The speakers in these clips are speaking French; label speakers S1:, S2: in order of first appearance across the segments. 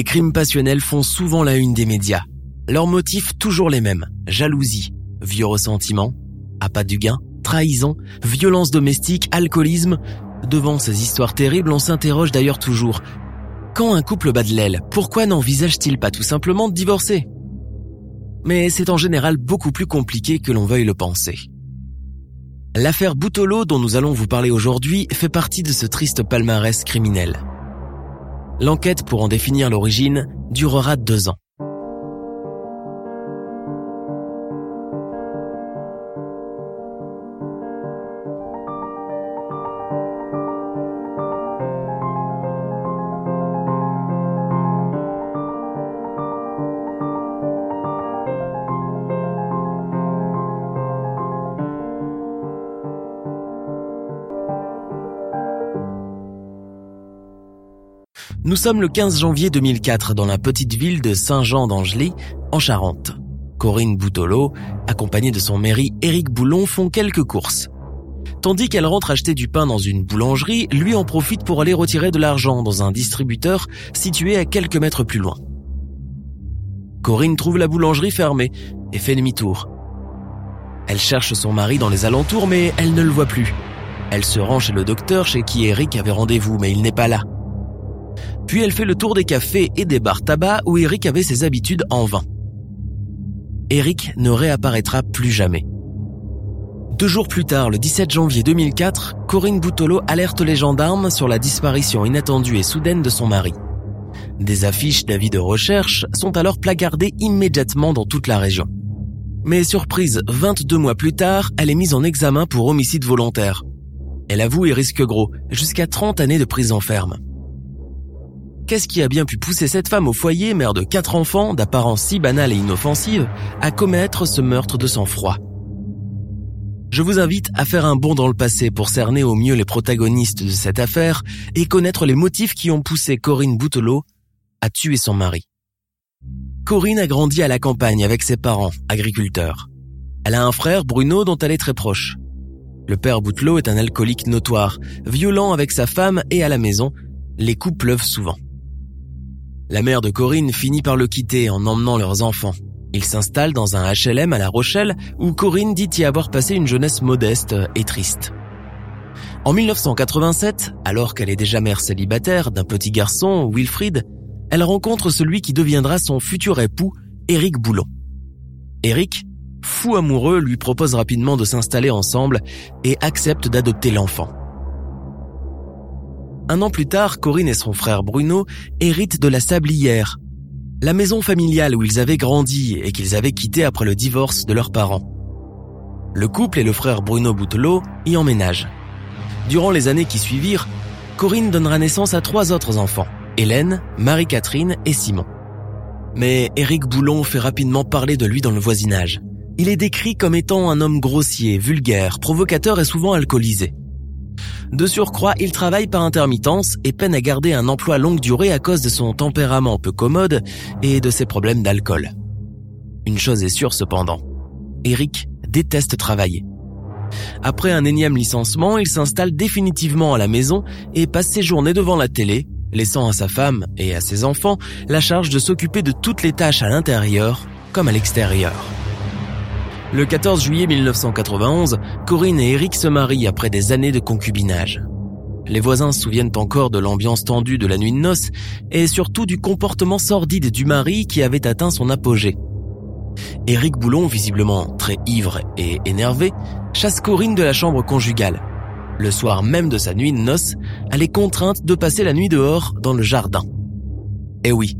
S1: Les crimes passionnels font souvent la une des médias. Leurs motifs toujours les mêmes. Jalousie, vieux ressentiment, appât du gain, trahison, violence domestique, alcoolisme. Devant ces histoires terribles, on s'interroge d'ailleurs toujours. Quand un couple bat de l'aile, pourquoi n'envisage-t-il pas tout simplement de divorcer? Mais c'est en général beaucoup plus compliqué que l'on veuille le penser. L'affaire Boutolo dont nous allons vous parler aujourd'hui fait partie de ce triste palmarès criminel. L'enquête pour en définir l'origine durera deux ans. Nous sommes le 15 janvier 2004 dans la petite ville de Saint-Jean d'Angely, en Charente. Corinne Boutolo, accompagnée de son mari Éric Boulon, font quelques courses. Tandis qu'elle rentre acheter du pain dans une boulangerie, lui en profite pour aller retirer de l'argent dans un distributeur situé à quelques mètres plus loin. Corinne trouve la boulangerie fermée et fait demi-tour. Elle cherche son mari dans les alentours mais elle ne le voit plus. Elle se rend chez le docteur chez qui Eric avait rendez-vous mais il n'est pas là. Puis elle fait le tour des cafés et des bars tabac où Eric avait ses habitudes en vain. Eric ne réapparaîtra plus jamais. Deux jours plus tard, le 17 janvier 2004, Corinne Boutolo alerte les gendarmes sur la disparition inattendue et soudaine de son mari. Des affiches d'avis de recherche sont alors placardées immédiatement dans toute la région. Mais surprise, 22 mois plus tard, elle est mise en examen pour homicide volontaire. Elle avoue et risque gros, jusqu'à 30 années de prison ferme. Qu'est-ce qui a bien pu pousser cette femme au foyer, mère de quatre enfants, d'apparence si banale et inoffensive, à commettre ce meurtre de sang-froid? Je vous invite à faire un bond dans le passé pour cerner au mieux les protagonistes de cette affaire et connaître les motifs qui ont poussé Corinne Boutelot à tuer son mari. Corinne a grandi à la campagne avec ses parents, agriculteurs. Elle a un frère, Bruno, dont elle est très proche. Le père Boutelot est un alcoolique notoire, violent avec sa femme et à la maison, les coups pleuvent souvent. La mère de Corinne finit par le quitter en emmenant leurs enfants. Ils s'installent dans un HLM à La Rochelle où Corinne dit y avoir passé une jeunesse modeste et triste. En 1987, alors qu'elle est déjà mère célibataire d'un petit garçon, Wilfried, elle rencontre celui qui deviendra son futur époux, Éric Boulon. Éric, fou amoureux, lui propose rapidement de s'installer ensemble et accepte d'adopter l'enfant. Un an plus tard, Corinne et son frère Bruno héritent de la Sablière, la maison familiale où ils avaient grandi et qu'ils avaient quitté après le divorce de leurs parents. Le couple et le frère Bruno Boutelot y emménagent. Durant les années qui suivirent, Corinne donnera naissance à trois autres enfants, Hélène, Marie-Catherine et Simon. Mais Éric Boulon fait rapidement parler de lui dans le voisinage. Il est décrit comme étant un homme grossier, vulgaire, provocateur et souvent alcoolisé. De surcroît, il travaille par intermittence et peine à garder un emploi longue durée à cause de son tempérament peu commode et de ses problèmes d'alcool. Une chose est sûre cependant, Eric déteste travailler. Après un énième licenciement, il s'installe définitivement à la maison et passe ses journées devant la télé, laissant à sa femme et à ses enfants la charge de s'occuper de toutes les tâches à l'intérieur comme à l'extérieur. Le 14 juillet 1991, Corinne et Eric se marient après des années de concubinage. Les voisins se souviennent encore de l'ambiance tendue de la nuit de noces et surtout du comportement sordide du mari qui avait atteint son apogée. Éric Boulon, visiblement très ivre et énervé, chasse Corinne de la chambre conjugale. Le soir même de sa nuit de noces, elle est contrainte de passer la nuit dehors dans le jardin. Eh oui,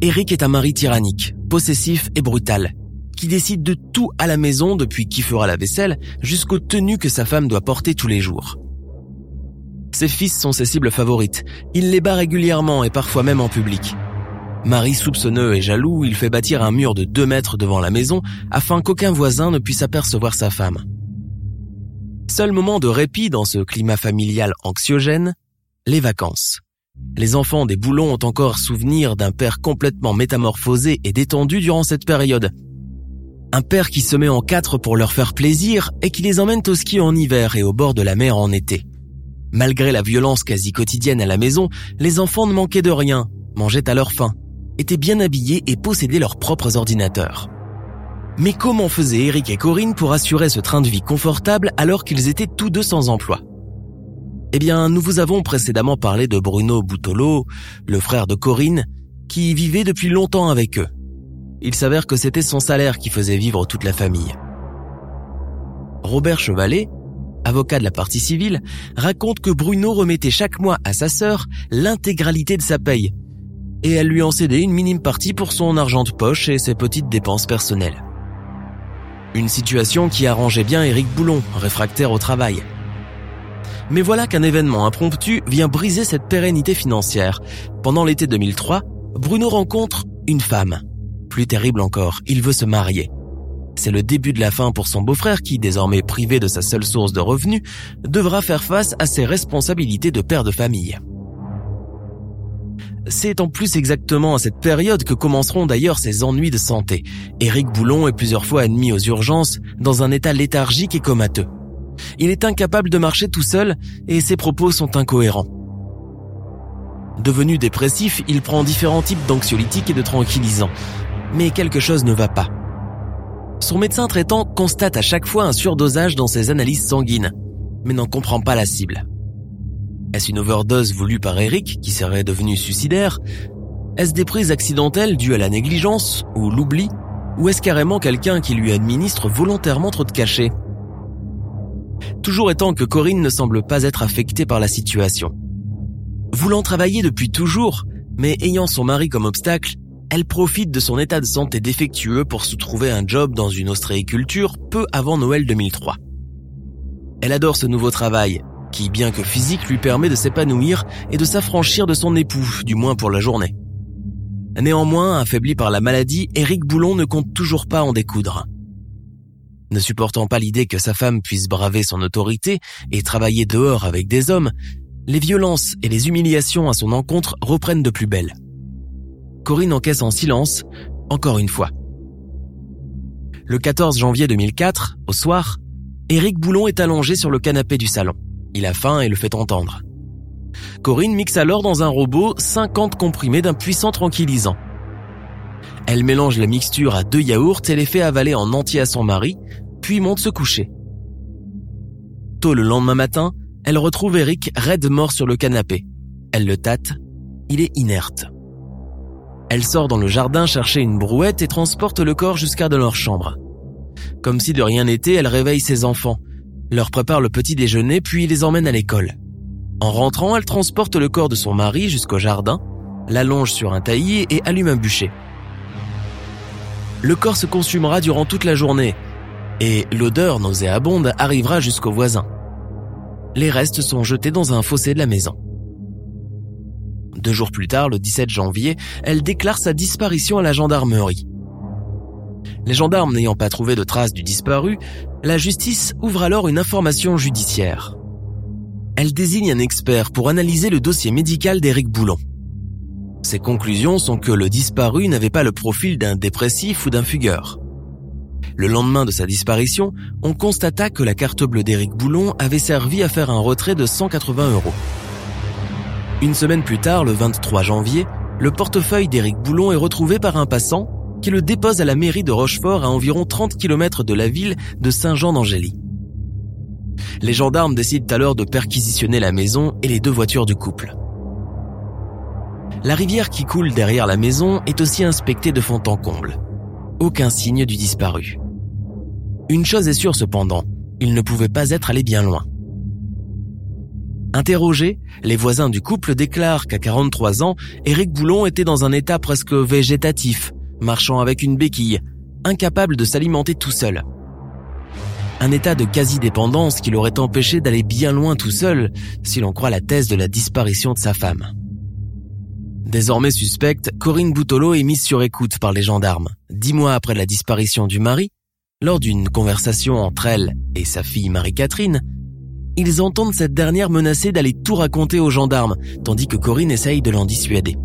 S1: Eric est un mari tyrannique, possessif et brutal, qui décide de tout à la maison depuis qui fera la vaisselle jusqu'aux tenues que sa femme doit porter tous les jours. Ses fils sont ses cibles favorites. Il les bat régulièrement et parfois même en public. Marie soupçonneux et jaloux, il fait bâtir un mur de deux mètres devant la maison afin qu'aucun voisin ne puisse apercevoir sa femme. Seul moment de répit dans ce climat familial anxiogène, les vacances. Les enfants des boulons ont encore souvenir d'un père complètement métamorphosé et détendu durant cette période. Un père qui se met en quatre pour leur faire plaisir et qui les emmène au ski en hiver et au bord de la mer en été. Malgré la violence quasi quotidienne à la maison, les enfants ne manquaient de rien, mangeaient à leur faim, étaient bien habillés et possédaient leurs propres ordinateurs. Mais comment faisaient Eric et Corinne pour assurer ce train de vie confortable alors qu'ils étaient tous deux sans emploi? Eh bien, nous vous avons précédemment parlé de Bruno Boutolo, le frère de Corinne, qui vivait depuis longtemps avec eux. Il s'avère que c'était son salaire qui faisait vivre toute la famille. Robert Chevalet, avocat de la partie civile, raconte que Bruno remettait chaque mois à sa sœur l'intégralité de sa paye, et elle lui en cédait une minime partie pour son argent de poche et ses petites dépenses personnelles. Une situation qui arrangeait bien Éric Boulon, réfractaire au travail. Mais voilà qu'un événement impromptu vient briser cette pérennité financière. Pendant l'été 2003, Bruno rencontre une femme. Plus terrible encore, il veut se marier. C'est le début de la fin pour son beau-frère qui, désormais privé de sa seule source de revenus, devra faire face à ses responsabilités de père de famille. C'est en plus exactement à cette période que commenceront d'ailleurs ses ennuis de santé. Éric Boulon est plusieurs fois admis aux urgences dans un état léthargique et comateux. Il est incapable de marcher tout seul et ses propos sont incohérents. Devenu dépressif, il prend différents types d'anxiolytiques et de tranquillisants. Mais quelque chose ne va pas. Son médecin traitant constate à chaque fois un surdosage dans ses analyses sanguines, mais n'en comprend pas la cible. Est-ce une overdose voulue par Eric qui serait devenu suicidaire? Est-ce des prises accidentelles dues à la négligence ou l'oubli? Ou est-ce carrément quelqu'un qui lui administre volontairement trop de cachets? Toujours étant que Corinne ne semble pas être affectée par la situation. Voulant travailler depuis toujours, mais ayant son mari comme obstacle, elle profite de son état de santé défectueux pour se trouver un job dans une ostréiculture peu avant Noël 2003. Elle adore ce nouveau travail qui, bien que physique, lui permet de s'épanouir et de s'affranchir de son époux, du moins pour la journée. Néanmoins, affaibli par la maladie, Éric Boulon ne compte toujours pas en découdre. Ne supportant pas l'idée que sa femme puisse braver son autorité et travailler dehors avec des hommes, les violences et les humiliations à son encontre reprennent de plus belle. Corinne encaisse en silence, encore une fois. Le 14 janvier 2004, au soir, Éric Boulon est allongé sur le canapé du salon. Il a faim et le fait entendre. Corinne mixe alors dans un robot 50 comprimés d'un puissant tranquillisant. Elle mélange la mixture à deux yaourts et les fait avaler en entier à son mari, puis monte se coucher. Tôt le lendemain matin, elle retrouve Eric raide mort sur le canapé. Elle le tâte. Il est inerte. Elle sort dans le jardin chercher une brouette et transporte le corps jusqu'à de leur chambre. Comme si de rien n'était, elle réveille ses enfants, leur prépare le petit déjeuner puis les emmène à l'école. En rentrant, elle transporte le corps de son mari jusqu'au jardin, l'allonge sur un taillis et allume un bûcher. Le corps se consumera durant toute la journée et l'odeur nauséabonde arrivera jusqu'aux voisins. Les restes sont jetés dans un fossé de la maison. Deux jours plus tard, le 17 janvier, elle déclare sa disparition à la gendarmerie. Les gendarmes n'ayant pas trouvé de traces du disparu, la justice ouvre alors une information judiciaire. Elle désigne un expert pour analyser le dossier médical d'Éric Boulon. Ses conclusions sont que le disparu n'avait pas le profil d'un dépressif ou d'un fugueur. Le lendemain de sa disparition, on constata que la carte bleue d'Éric Boulon avait servi à faire un retrait de 180 euros. Une semaine plus tard, le 23 janvier, le portefeuille d'Éric Boulon est retrouvé par un passant qui le dépose à la mairie de Rochefort à environ 30 km de la ville de Saint-Jean-d'Angély. Les gendarmes décident alors de perquisitionner la maison et les deux voitures du couple. La rivière qui coule derrière la maison est aussi inspectée de fond en comble. Aucun signe du disparu. Une chose est sûre cependant, il ne pouvait pas être allé bien loin. Interrogé, les voisins du couple déclarent qu'à 43 ans, Éric Boulon était dans un état presque végétatif, marchant avec une béquille, incapable de s'alimenter tout seul. Un état de quasi-dépendance qui l'aurait empêché d'aller bien loin tout seul, si l'on croit la thèse de la disparition de sa femme. Désormais suspecte, Corinne Boutolo est mise sur écoute par les gendarmes. Dix mois après la disparition du mari, lors d'une conversation entre elle et sa fille Marie-Catherine, ils entendent cette dernière menacer d'aller tout raconter aux gendarmes, tandis que Corinne essaye de l'en dissuader.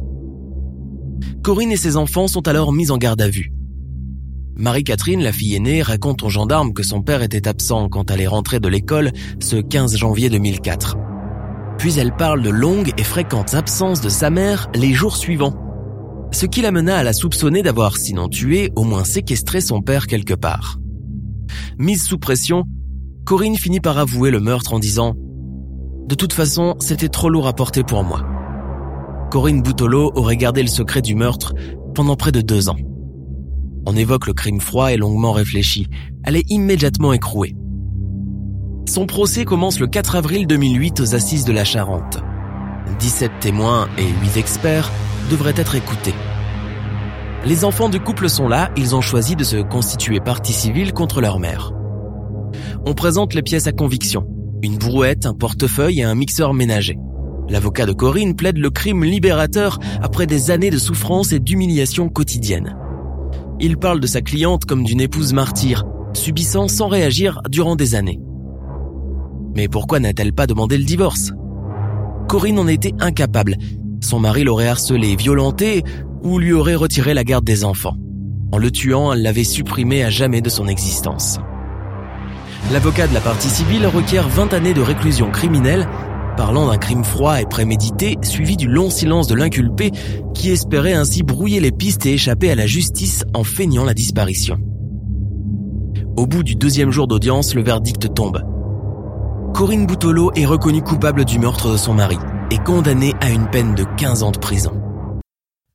S1: Corinne et ses enfants sont alors mis en garde à vue. Marie-Catherine, la fille aînée, raconte aux gendarmes que son père était absent quand elle est rentrée de l'école ce 15 janvier 2004. Puis elle parle de longues et fréquentes absences de sa mère les jours suivants. Ce qui l'amena à la soupçonner d'avoir, sinon tué, au moins séquestré son père quelque part. Mise sous pression, Corinne finit par avouer le meurtre en disant ⁇ De toute façon, c'était trop lourd à porter pour moi. Corinne Boutolo aurait gardé le secret du meurtre pendant près de deux ans. On évoque le crime froid et longuement réfléchi. Elle est immédiatement écrouée. Son procès commence le 4 avril 2008 aux assises de la Charente. 17 témoins et 8 experts devraient être écoutés. Les enfants du couple sont là, ils ont choisi de se constituer partie civile contre leur mère. On présente les pièces à conviction. Une brouette, un portefeuille et un mixeur ménager. L'avocat de Corinne plaide le crime libérateur après des années de souffrance et d'humiliation quotidienne. Il parle de sa cliente comme d'une épouse martyre, subissant sans réagir durant des années. Mais pourquoi n'a-t-elle pas demandé le divorce? Corinne en était incapable. Son mari l'aurait harcelée, violentée ou lui aurait retiré la garde des enfants. En le tuant, elle l'avait supprimé à jamais de son existence. L'avocat de la partie civile requiert 20 années de réclusion criminelle, parlant d'un crime froid et prémédité, suivi du long silence de l'inculpé, qui espérait ainsi brouiller les pistes et échapper à la justice en feignant la disparition. Au bout du deuxième jour d'audience, le verdict tombe. Corinne Boutolo est reconnue coupable du meurtre de son mari et condamnée à une peine de 15 ans de prison.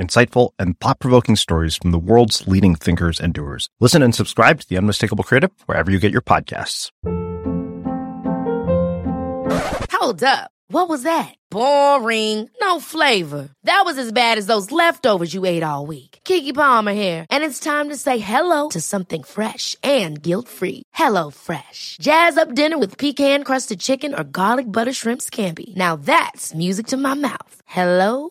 S2: insightful, and thought provoking stories from the world's leading thinkers and doers. Listen and subscribe to The Unmistakable Creative wherever you get your podcasts.
S3: Hold up. What was that? Boring. No flavor. That was as bad as those leftovers you ate all week. Kiki Palmer here, and it's time to say hello to something fresh and guilt-free. Hello Fresh. Jazz up dinner with pecan-crusted chicken or garlic butter shrimp scampi. Now that's music to my mouth. Hello